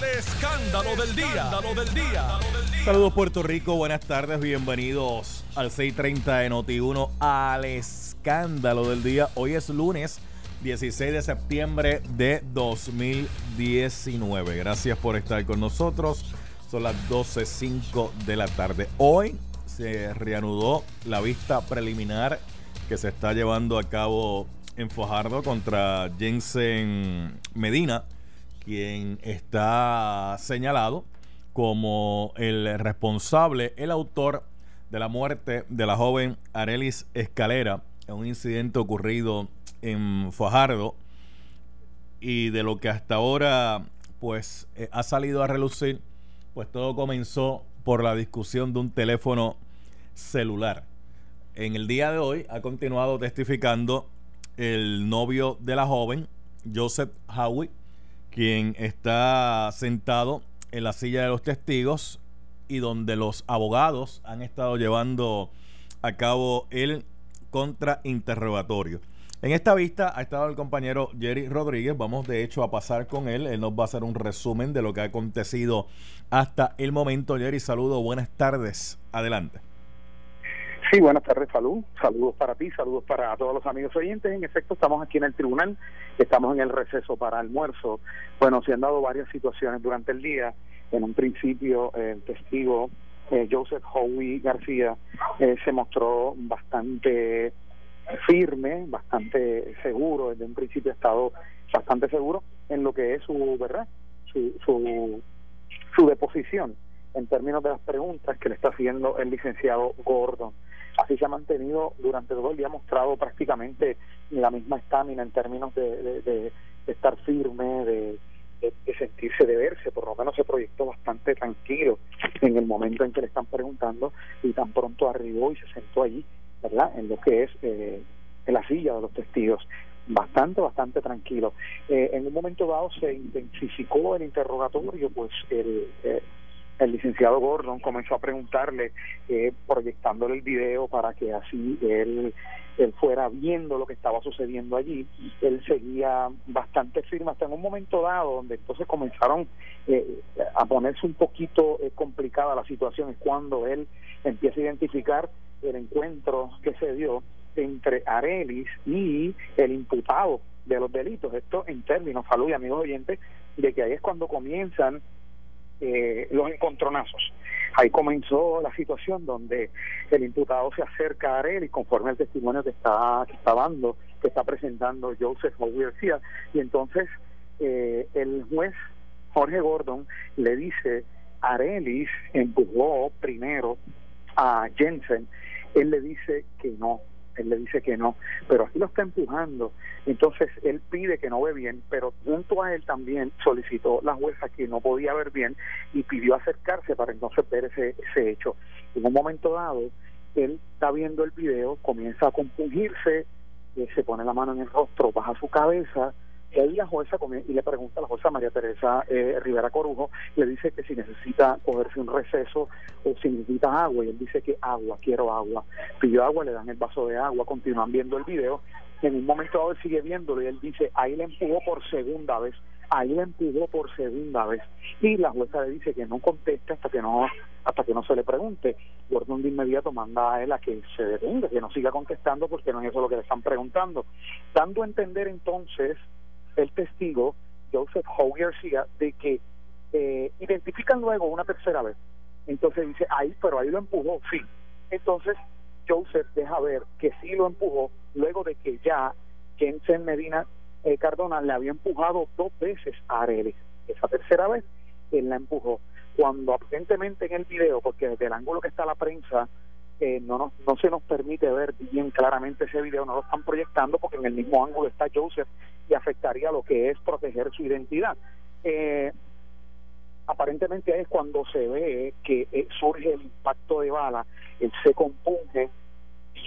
El escándalo del día. Saludos Puerto Rico, buenas tardes, bienvenidos al 630 de Noti1 al escándalo del día. Hoy es lunes 16 de septiembre de 2019. Gracias por estar con nosotros. Son las 12.05 de la tarde. Hoy se reanudó la vista preliminar que se está llevando a cabo en Fajardo contra Jensen Medina, quien está señalado como el responsable, el autor de la muerte de la joven Arelis Escalera en un incidente ocurrido en Fajardo y de lo que hasta ahora pues eh, ha salido a relucir, pues todo comenzó por la discusión de un teléfono celular. En el día de hoy ha continuado testificando el novio de la joven, Joseph Howie, quien está sentado en la silla de los testigos y donde los abogados han estado llevando a cabo el contrainterrogatorio. En esta vista ha estado el compañero Jerry Rodríguez. Vamos de hecho a pasar con él. Él nos va a hacer un resumen de lo que ha acontecido hasta el momento. Jerry, saludo, buenas tardes. Adelante. Sí, buenas tardes, salud. Saludos para ti, saludos para todos los amigos oyentes. En efecto, estamos aquí en el tribunal, estamos en el receso para almuerzo. Bueno, se han dado varias situaciones durante el día. En un principio, el testigo eh, Joseph Howie García eh, se mostró bastante firme, bastante seguro, desde un principio ha estado bastante seguro en lo que es su verdad, su, su, su deposición en términos de las preguntas que le está haciendo el licenciado Gordon. Así se ha mantenido durante todo el día, ha mostrado prácticamente la misma estamina en términos de, de, estar firme, de, sentirse, de verse, por lo menos se proyectó bastante tranquilo en el momento en que le están preguntando y tan pronto arribó y se sentó allí, ¿verdad? En lo que es eh, en la silla de los testigos bastante, bastante tranquilo. Eh, en un momento dado se intensificó el interrogatorio, pues el, eh, el licenciado Gordon comenzó a preguntarle, eh, proyectándole el video para que así él, él fuera viendo lo que estaba sucediendo allí. Él seguía bastante firme hasta en un momento dado, donde entonces comenzaron eh, a ponerse un poquito eh, complicada la situación, es cuando él empieza a identificar el encuentro que se dio entre Arelis y el imputado de los delitos. Esto en términos, salud y amigos oyentes, de que ahí es cuando comienzan eh, los encontronazos. Ahí comenzó la situación donde el imputado se acerca a él y conforme al testimonio que está, que está dando, que está presentando Joseph García, y entonces eh, el juez Jorge Gordon le dice, Arelis empujó primero a Jensen, él le dice que no, él le dice que no, pero aquí lo está empujando, entonces él pide que no ve bien, pero junto a él también solicitó la jueza que no podía ver bien y pidió acercarse para entonces ver ese, ese hecho. En un momento dado, él está viendo el video, comienza a compungirse, eh, se pone la mano en el rostro, baja su cabeza, y ahí la jueza y le pregunta a la jueza María Teresa eh, Rivera Corujo, le dice que si necesita cogerse un receso o si necesita agua, y él dice que agua, quiero agua. Pidió agua, le dan el vaso de agua, continúan viendo el video, en un momento dado él sigue viéndolo y él dice, ahí le empujó por segunda vez, ahí le empujó por segunda vez. Y la jueza le dice que no conteste hasta que no hasta que no se le pregunte. Gordon de inmediato manda a él a que se detenga, que no siga contestando porque no es eso lo que le están preguntando. Dando a entender entonces el testigo, Joseph Howe García, de que eh, identifican luego una tercera vez. Entonces dice, ahí, pero ahí lo empujó, sí. Entonces Joseph deja ver que sí lo empujó luego de que ya Jensen Medina eh, Cardona le había empujado dos veces a Arelis. Esa tercera vez él la empujó. Cuando aparentemente en el video, porque desde el ángulo que está la prensa, eh, no, nos, no se nos permite ver bien claramente ese video, no lo están proyectando porque en el mismo ángulo está Joseph y afectaría lo que es proteger su identidad. Eh, aparentemente es cuando se ve que eh, surge el impacto de bala, él se compunge,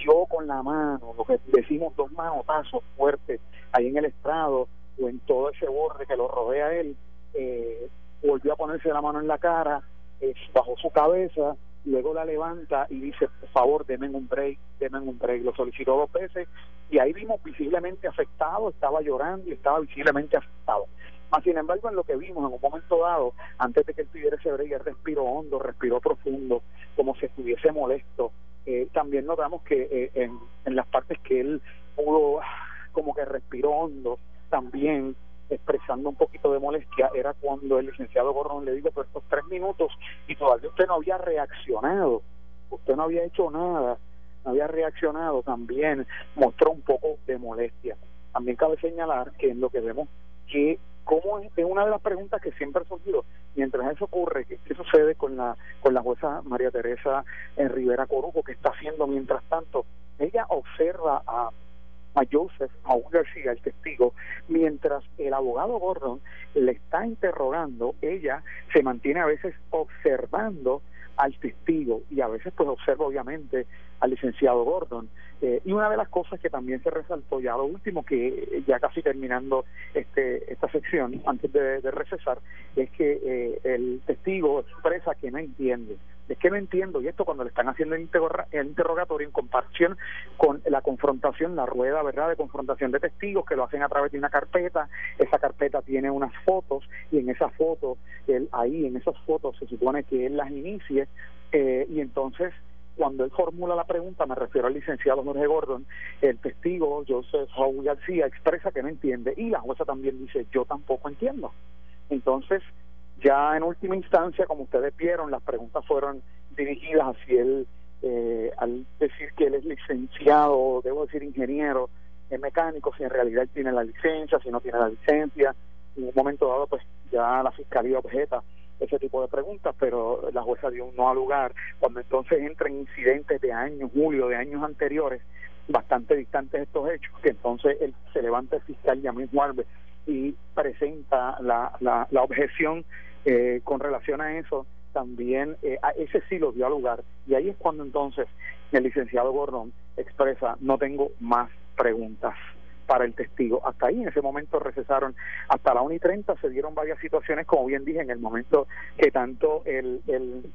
yo con la mano, lo que decimos dos manotazos fuertes ahí en el estrado o en todo ese borde que lo rodea él, eh, volvió a ponerse la mano en la cara, eh, bajó su cabeza, luego la levanta y dice, por favor, denme un break, denme un break. Lo solicitó dos veces y ahí vimos visiblemente afectado, estaba llorando y estaba visiblemente afectado. sin embargo, en lo que vimos en un momento dado, antes de que él tuviera ese break, respiró hondo, respiró profundo, como si estuviese molesto. Eh, también notamos que eh, en, en las partes que él pudo, como que respiró hondo, también expresando un poquito de molestia era cuando el licenciado Gordon le dijo por estos tres minutos y todavía usted no había reaccionado, usted no había hecho nada, no había reaccionado, también mostró un poco de molestia. También cabe señalar que en lo que vemos que como es, una de las preguntas que siempre ha surgido mientras eso ocurre qué, sucede con la con la jueza María Teresa en Rivera Corujo que está haciendo mientras tanto ella observa a a Joseph a un García, el testigo, mientras el abogado Gordon le está interrogando, ella se mantiene a veces observando al testigo y a veces pues observa obviamente al licenciado Gordon. Eh, y una de las cosas que también se resaltó ya lo último, que ya casi terminando este esta sección, antes de, recesar, es que eh, el testigo expresa que no entiende es que no entiendo, y esto cuando le están haciendo el, interrogatorio en comparación con la confrontación, la rueda, ¿verdad?, de confrontación de testigos, que lo hacen a través de una carpeta, esa carpeta tiene unas fotos, y en esas fotos, él, ahí en esas fotos se supone que él las inicie, eh, y entonces cuando él formula la pregunta, me refiero al licenciado Jorge Gordon, el testigo Joseph Howell García expresa que no entiende y la jueza también dice yo tampoco entiendo. Entonces, ya en última instancia, como ustedes vieron, las preguntas fueron dirigidas hacia él eh, al decir que él es licenciado, debo decir ingeniero, es mecánico, si en realidad tiene la licencia, si no tiene la licencia. En un momento dado, pues ya la fiscalía objeta ese tipo de preguntas, pero la jueza dio un no al lugar. Cuando entonces entran incidentes de años, julio, de años anteriores, bastante distantes estos hechos, que entonces él, se levanta el fiscal Yamil Juárez y presenta la, la, la objeción eh, con relación a eso, también eh, ese sí lo dio lugar. Y ahí es cuando entonces el licenciado Gordón expresa, no tengo más preguntas para el testigo. Hasta ahí en ese momento recesaron hasta la 1 y 30, se dieron varias situaciones, como bien dije, en el momento que tanto el, el,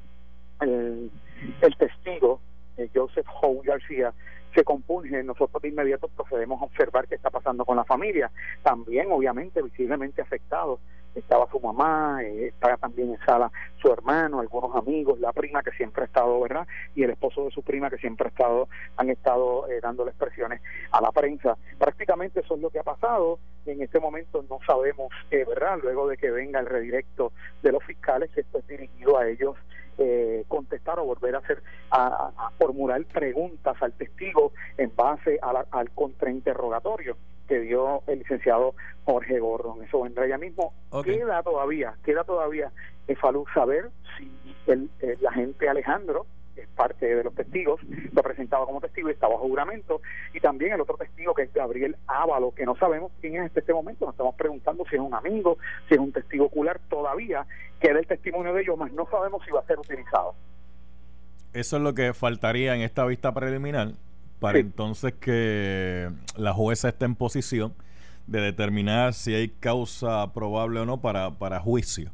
el, testigo, eh, Joseph Howe García, se compunge, nosotros de inmediato procedemos a observar qué está pasando con la familia. También, obviamente, visiblemente afectados estaba su mamá, eh, estaba también en sala su hermano, algunos amigos, la prima que siempre ha estado, ¿verdad? Y el esposo de su prima que siempre ha estado, han estado eh, dándole expresiones a la prensa. Prácticamente eso es lo que ha pasado. En este momento no sabemos, eh, ¿verdad? Luego de que venga el redirecto de los fiscales, que esto es dirigido a ellos eh, contestar o volver a hacer a, formular preguntas al testigo en base al contrainterrogatorio que dio el licenciado Jorge Gordon. Eso vendrá ya mismo. Queda todavía, queda todavía, eh, Falú, saber si el, la gente Alejandro es parte de los testigos, lo presentaba como testigo y estaba bajo juramento, y también el otro testigo que es Gabriel Ávalo, que no sabemos quién es este, este momento, nos estamos preguntando si es un amigo, si es un testigo ocular, todavía queda el testimonio de ellos, más no sabemos si va a ser utilizado. Eso es lo que faltaría en esta vista preliminar para entonces que la jueza esté en posición de determinar si hay causa probable o no para, para juicio.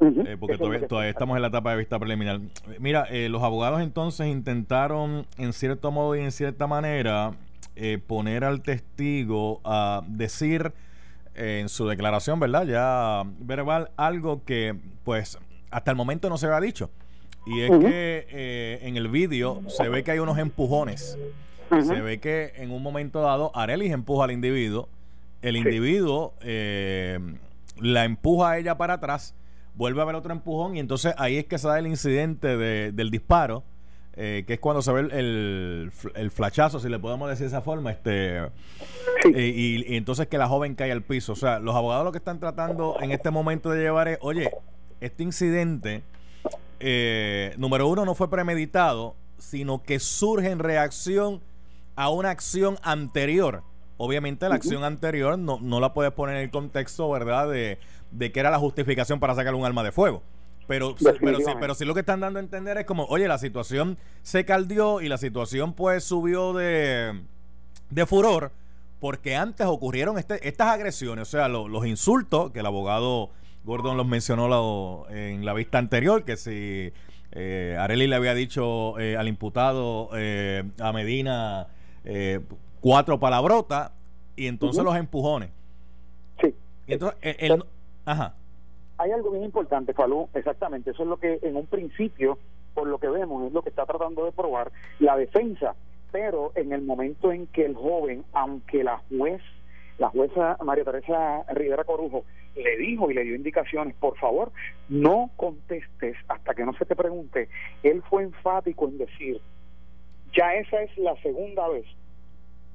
Eh, porque todavía, estamos en la etapa de vista preliminar. Mira, eh, los abogados entonces intentaron, en cierto modo y en cierta manera, eh, poner al testigo a decir en su declaración, ¿verdad? Ya verbal, algo que, pues, hasta el momento no se había dicho. Y es que en el vídeo se ve que hay unos empujones. Se ve que en un momento dado Arelis empuja al individuo. El individuo la empuja a ella para atrás vuelve a haber otro empujón y entonces ahí es que se da el incidente del disparo, eh, que es cuando se ve el, el, flachazo, si le podemos decir de esa forma, este eh, y, entonces que la joven cae al piso. O sea, los abogados lo que están tratando en este momento de llevar es, oye, este incidente, eh, número uno, no fue premeditado, sino que surge en reacción a una acción anterior. Obviamente la acción anterior no, no la puedes poner en el contexto, ¿verdad? De de que era la justificación para sacar un arma de fuego. Pero, pero, sí, pero sí lo que están dando a entender es como, oye, la situación se caldió y la situación pues subió de, de furor porque antes ocurrieron este, estas agresiones, o sea, los insultos que el abogado Gordon los mencionó en la vista anterior, que si eh, Areli le había dicho eh, al imputado eh, a Medina eh, cuatro palabrotas y entonces los empujones. Sí. Y entonces, el, Ajá. Hay algo bien importante, Falú, exactamente, eso es lo que en un principio, por lo que vemos, es lo que está tratando de probar la defensa, pero en el momento en que el joven, aunque la juez, la jueza María Teresa Rivera Corujo, le dijo y le dio indicaciones, por favor, no contestes hasta que no se te pregunte, él fue enfático en decir, ya esa es la segunda vez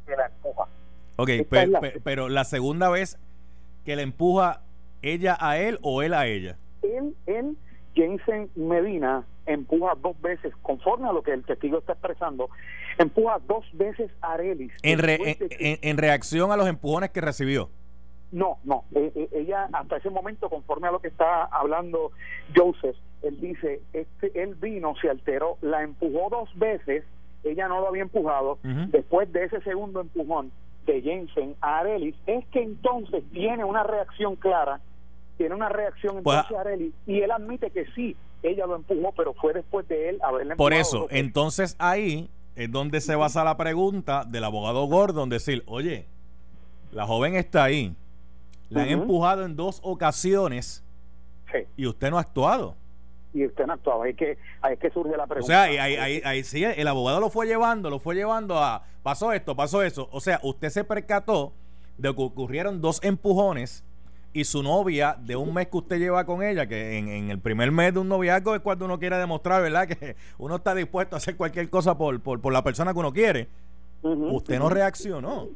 que la empuja. Ok, es la- pero la segunda vez que le empuja ella a él o él a ella. Él, él, Jensen Medina, empuja dos veces, conforme a lo que el testigo está expresando, empuja dos veces a Arelis. En, re- Después en, de que- en- en reacción a los empujones que recibió. No, no. eh, eh, ella, hasta ese momento, conforme a lo que está hablando Joseph, él dice, este, él vino, se alteró, la empujó dos veces, ella no lo había empujado. Después de ese segundo empujón de Jensen a Arelis, es que entonces tiene una reacción clara, tiene una reacción Pues, entonces Arelis, y él admite que sí, ella lo empujó, pero fue después de él haberle Por empujado eso, dos veces. entonces ahí es donde se basa la pregunta del abogado Gordon, decir, oye, la joven está ahí, la han empujado en dos ocasiones Sí, y usted no ha actuado. y usted no actuaba, ahí es que, ahí es que surge la O pregunta. sea, ahí, ahí, ahí, ahí sí, el abogado lo fue llevando, lo fue llevando a, pasó esto, pasó eso. O sea, usted se percató de que ocurrieron dos empujones y su novia de un mes que usted lleva con ella, que en, en el primer mes de un noviazgo es cuando uno quiere demostrar, ¿verdad? Que uno está dispuesto a hacer cualquier cosa por, por, por la persona que uno quiere. Usted no reaccionó.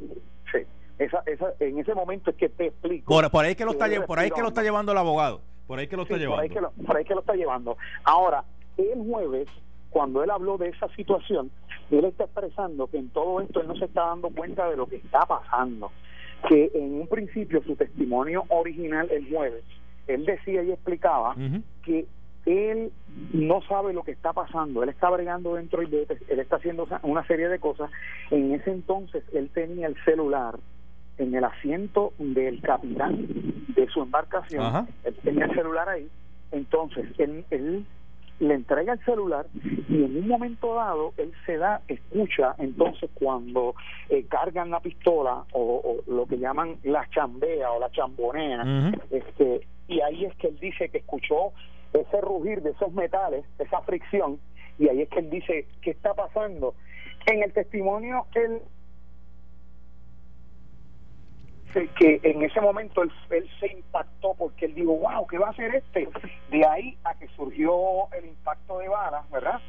Sí, esa, esa, en ese momento es que te explico. Por, por ahí es que lo está, Sí, lle- por ahí es que lo está respirando. llevando el abogado. Por ahí es que lo está Sí, por ahí llevando. que lo, por ahí que lo está llevando. Ahora, el jueves, cuando él habló de esa situación, él está expresando que en todo esto él no se está dando cuenta de lo que está pasando. Que en un principio su testimonio original el jueves, él decía y explicaba que él no sabe lo que está pasando, él está bregando dentro y él está haciendo una serie de cosas. En ese entonces él tenía el celular en el asiento del capitán de su embarcación, Ajá. él tenía el celular ahí, entonces él, él le entrega el celular y en un momento dado él se da, escucha entonces cuando eh, cargan la pistola o, o lo que llaman la chambea o la chambonea, este y ahí es que él dice que escuchó ese rugir de esos metales, esa fricción, y ahí es que él dice, ¿qué está pasando? En el testimonio, él que en ese momento él, él se impactó porque él dijo, wow, ¿qué va a hacer este? De ahí a que surgió el impacto de balas, ¿verdad?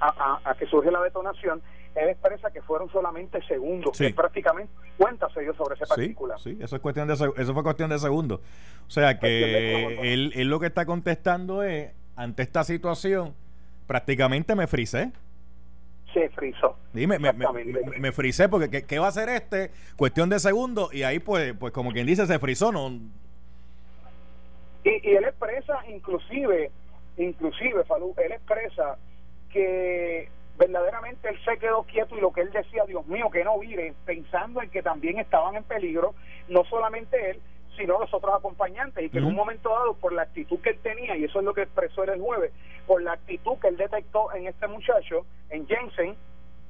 A, a- a que surge la detonación, él expresa que fueron solamente segundos, Sí. que prácticamente cuenta se dio sobre ese Sí, particular. sí, eso es cuestión de eso fue cuestión de segundos. O sea que él, él lo que está contestando es ante esta situación prácticamente me frisé. Se frizó. Dime, me, me, frisé porque ¿qué, qué va a hacer este? Cuestión de segundos y ahí pues pues como quien dice se frizó, no Y, y él expresa, inclusive, inclusive, Falú, él expresa que verdaderamente él se quedó quieto y lo que él decía, Dios mío, que no vire, pensando en que también estaban en peligro, no solamente él, sino los otros acompañantes, y que en un momento dado, por la actitud que él tenía, y eso es lo que expresó él el jueves, por la actitud que él detectó en este muchacho, en Jensen,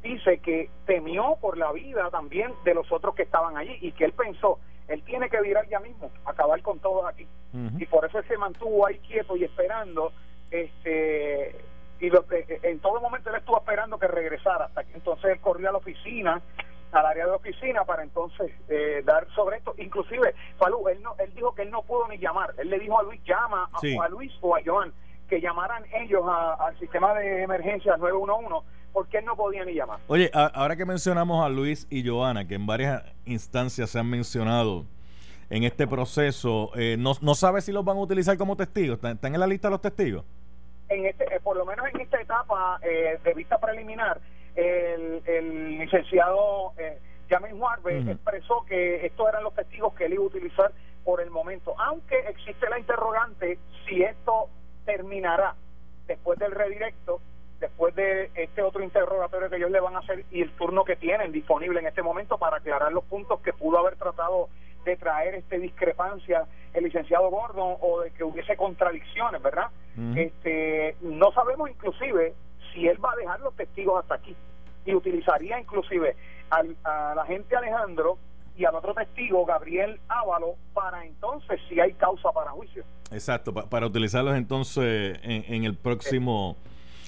dice que temió por la vida también de los otros que estaban allí, y que él pensó, él tiene que virar ya mismo, acabar con todos aquí. Y por eso él se mantuvo ahí quieto y esperando este y lo que en todo momento él estuvo esperando que regresara hasta que entonces él corrió a la oficina al área de oficina para entonces eh, dar sobre esto inclusive Falú él no él dijo que él no pudo ni llamar él le dijo a Luis llama a, Sí. a Luis o a Joan que llamaran ellos a- al sistema de emergencia 911 porque él no podía ni llamar Oye, a- ahora que mencionamos a Luis y Joana, que en varias instancias se han mencionado en este proceso, eh, no, no sabe si los van a utilizar como testigos. ¿Están, están en la lista los testigos? en este, eh, por lo menos en esta etapa eh, de vista preliminar, el, el licenciado eh, Jamin Juarbe Ujú. expresó que estos eran los testigos que él iba a utilizar por el momento, aunque existe la interrogante si esto terminará después del redirecto, después de este otro interrogatorio que ellos le van a hacer y el turno que tienen disponible en este momento para aclarar los puntos que pudo haber tratado de traer este discrepancia el licenciado Gordon o de que hubiese contradicciones, ¿verdad? Este no sabemos inclusive si él va a dejar los testigos hasta aquí y utilizaría inclusive al, al agente Alejandro y al otro testigo, Gabriel Ávalo, para entonces si hay causa para juicio. Exacto, para utilizarlos entonces en, el próximo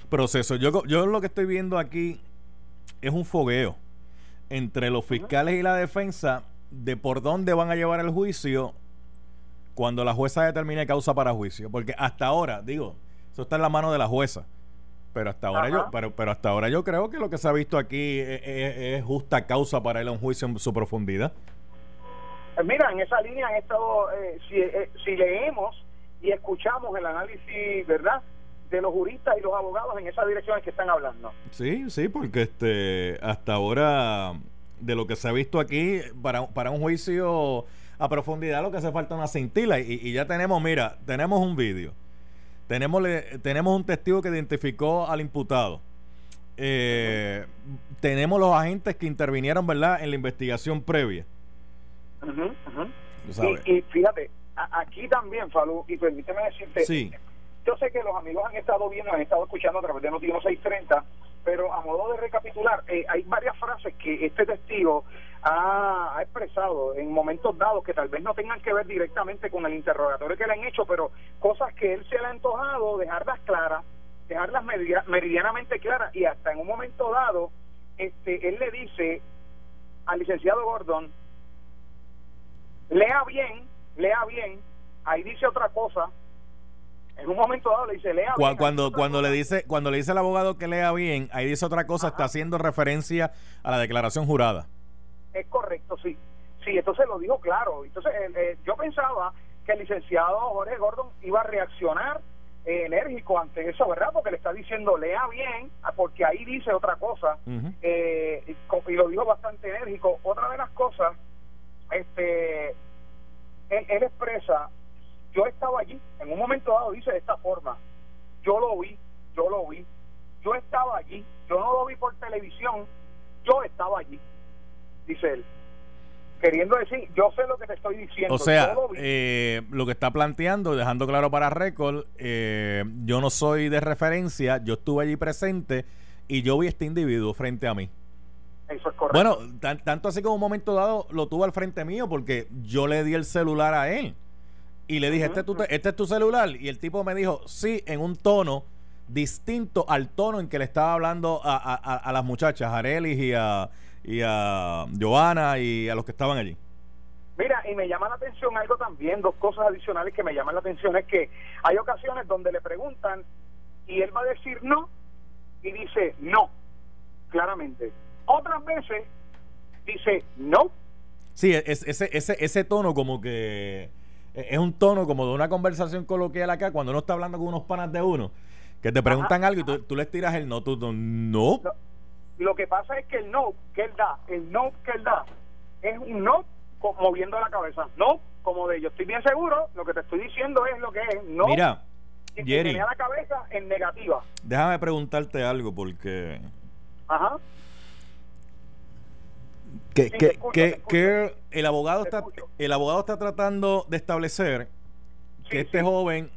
proceso. Yo, yo lo que estoy viendo aquí es un fogueo entre los fiscales y la defensa de por dónde van a llevar el juicio cuando la jueza determine causa para juicio. Porque hasta ahora, digo, eso está en la mano de la jueza. Pero hasta ahora yo, pero, pero hasta ahora yo creo que lo que se ha visto aquí es, justa causa para ir a un juicio en su profundidad. Mira, en esa línea han estado, eh, si, eh, si leemos y escuchamos el análisis, ¿verdad? de los juristas y los abogados en esa dirección que están hablando. Sí, sí, porque este hasta ahora de lo que se ha visto aquí para, para un juicio a profundidad lo que hace falta una cintila y, y ya tenemos, mira, tenemos un vídeo tenemos, tenemos un testigo que identificó al imputado. Eh, tenemos los agentes que intervinieron, ¿verdad?, en la investigación previa. Y, fíjate, aquí también, Falú, y permíteme decirte, sí. yo sé que los amigos han estado viendo, han estado escuchando a través de Noticiero 630, pero a modo de recapitular, eh, hay varias frases que este testigo ha, expresado en momentos dados que tal vez no tengan que ver directamente con el interrogatorio que le han hecho, pero cosas que él se le ha antojado dejarlas claras, dejarlas meridianamente claras y hasta en un momento dado, este, él le dice al licenciado Gordon, lea bien, lea bien, ahí dice otra cosa, en un momento dado le dice lea bien, cuando cuando le dice cuando le dice al abogado que lea bien ahí dice otra cosa está haciendo referencia a la declaración jurada es correcto, sí. Sí, entonces lo dijo claro. Entonces eh, yo pensaba que el licenciado Jorge Gordon iba a reaccionar eh, enérgico ante eso, ¿verdad? Porque le está diciendo, lea bien, ah, porque ahí dice otra cosa, eh, y, lo dijo bastante enérgico. Otra de las cosas, este, él, él expresa, yo estaba allí, en un momento dado dice de esta forma, yo lo vi, yo lo vi, yo estaba allí, yo no lo vi por televisión, yo estaba allí dice él. Queriendo decir, yo sé lo que te estoy diciendo. O sea, eh, lo que está planteando, dejando claro para récord, eh, yo no soy de referencia, yo estuve allí presente y yo vi este individuo frente a mí. Eso es correcto. Bueno, tanto así como un momento dado lo tuvo al frente mío porque yo le di el celular a él y le dije, este, es tu, este es tu celular. Y el tipo me dijo, sí, en un tono distinto al tono en que le estaba hablando a, a, a las muchachas, a Arelis y a, y a Joana y a los que estaban allí. Mira, y me llama la atención algo también, dos cosas adicionales que me llaman la atención es que hay ocasiones donde le preguntan y él va a decir no y dice no, claramente. Otras veces dice no. Sí, es, ese, ese, ese tono como que e, es un tono como de una conversación coloquial acá cuando uno está hablando con unos panas de uno que te preguntan algo y tú, tú, les tiras el no, tú, no. no lo que pasa es que el no que él da, el no que él da, es un no moviendo la cabeza. No, como de yo estoy bien seguro, lo que te estoy diciendo es lo que es. No. Mira, Jerry. Tenía la cabeza en negativa. Déjame preguntarte algo porque. Ajá. Que, que, que, el abogado está el abogado está tratando de establecer que este joven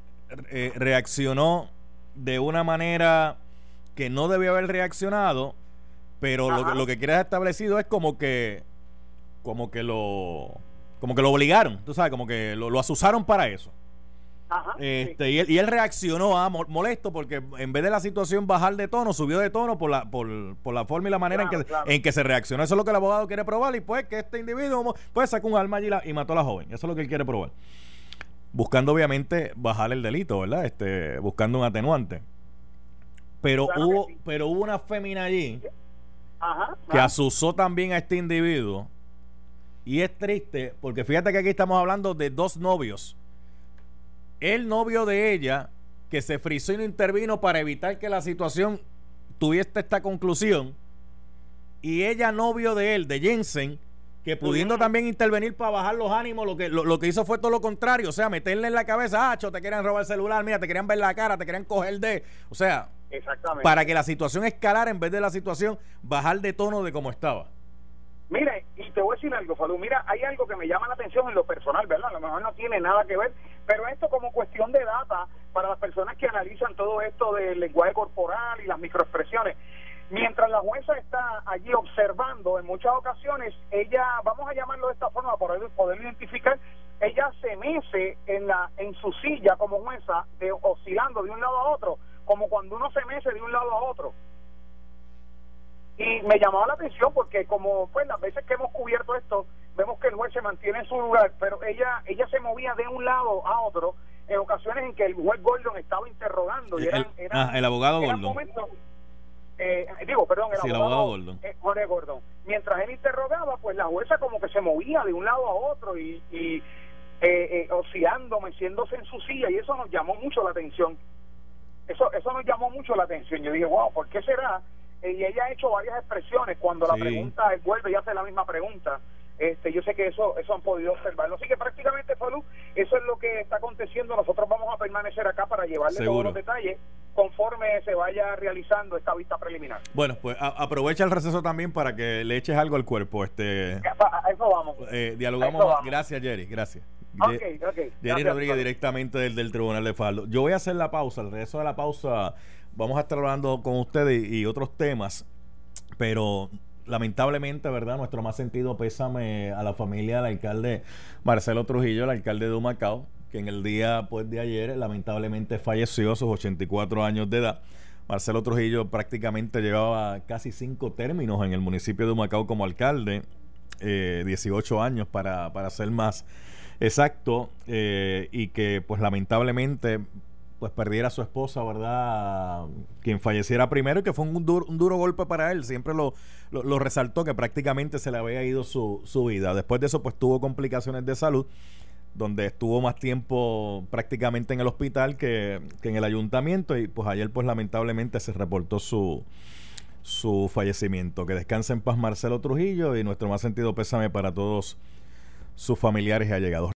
eh, reaccionó de una manera que no debió haber reaccionado pero lo, lo, que quieres establecido es como que como que lo como que lo obligaron, tú sabes, como que lo, lo asusaron para eso. Ajá, este, y, él, y él reaccionó a ah, molesto porque en vez de la situación bajar de tono, subió de tono por la, por, por la forma y la manera en, que, en que se reaccionó. Eso es lo que el abogado quiere probar y pues que este individuo pues sacó un arma allí y, mató a la joven. Eso es lo que él quiere probar. Buscando obviamente bajar el delito, ¿verdad? Este, buscando un atenuante. Pero hubo, pero hubo una fémina allí que asusó también a este individuo. Y es triste porque fíjate que aquí estamos hablando de dos novios. El novio de ella, que se frizó y no intervino para evitar que la situación tuviese esta conclusión. Y ella, novio de él, de Jensen, que pudiendo también intervenir para bajar los ánimos, lo que, lo, que hizo fue todo lo contrario. O sea, meterle en la cabeza, ah, te querían robar el celular, mira, te querían ver la cara, te querían coger de. O sea, Exactamente. Para que la situación escalara en vez de la situación bajar de tono de como estaba. Mire, y te voy a decir algo, Falú. Mira, hay algo que me llama la atención en lo personal, ¿verdad? A lo mejor no tiene nada que ver, pero esto como cuestión de data para las personas que analizan todo esto del lenguaje corporal y las microexpresiones. Mientras la jueza está allí observando, en muchas ocasiones, ella, vamos a llamarlo de esta forma para poder, identificar, ella se mece en, la, en su silla como jueza, de, oscilando de un lado a otro, como cuando uno se mece de un lado a otro. Y me llamaba la atención porque como pues las veces que hemos cubierto esto, vemos que el juez se mantiene en su lugar, pero ella ella se movía de un lado a otro en ocasiones en que el juez Gordon estaba interrogando. Y el, ah, el abogado Gordon. Eh, digo, perdón, el, abogado, Gordon. Eh, Gordon. Mientras él interrogaba, pues la jueza como que se movía de un lado a otro y, y eh, eh oscilando, meciéndose en su silla, y eso nos llamó mucho la atención. Eso, eso nos llamó mucho la atención. Yo dije, wow, ¿por qué será? y ella ha hecho varias expresiones cuando la pregunta vuelve y hace la misma pregunta. Este, yo sé que eso eso han podido observarlo. Así que prácticamente, Falú, eso es lo que está aconteciendo. Nosotros vamos a permanecer acá para llevarle todos los detalles conforme se vaya realizando esta vista preliminar. Bueno, pues aprovecha el receso también para que le eches algo al cuerpo. este A eso vamos. Eh, dialogamos. Gracias, Jerry. Gracias. Okay, okay. Jerry Rodríguez, directamente del, del Tribunal de Faldo. Yo voy a hacer la pausa. El resto de la pausa vamos a estar hablando con ustedes y, otros temas. Pero lamentablemente, ¿verdad? Nuestro más sentido pésame a la familia del alcalde Marcelo Trujillo, el alcalde de Humacao, que en el día pues, de ayer lamentablemente falleció a sus 84 años de edad. Marcelo Trujillo prácticamente llevaba casi cinco términos en el municipio de Humacao como alcalde, 18 eh, años para, para ser más exacto, eh, y que pues lamentablemente pues perdiera a su esposa, ¿verdad? Quien falleciera primero y que fue un, duro, un duro golpe para él. Siempre lo, lo, resaltó que prácticamente se le había ido su, su vida. Después de eso, pues tuvo complicaciones de salud, donde estuvo más tiempo prácticamente en el hospital que, que en el ayuntamiento y pues ayer pues lamentablemente se reportó su, su fallecimiento. Que descanse en paz Marcelo Trujillo y nuestro más sentido pésame para todos sus familiares y allegados.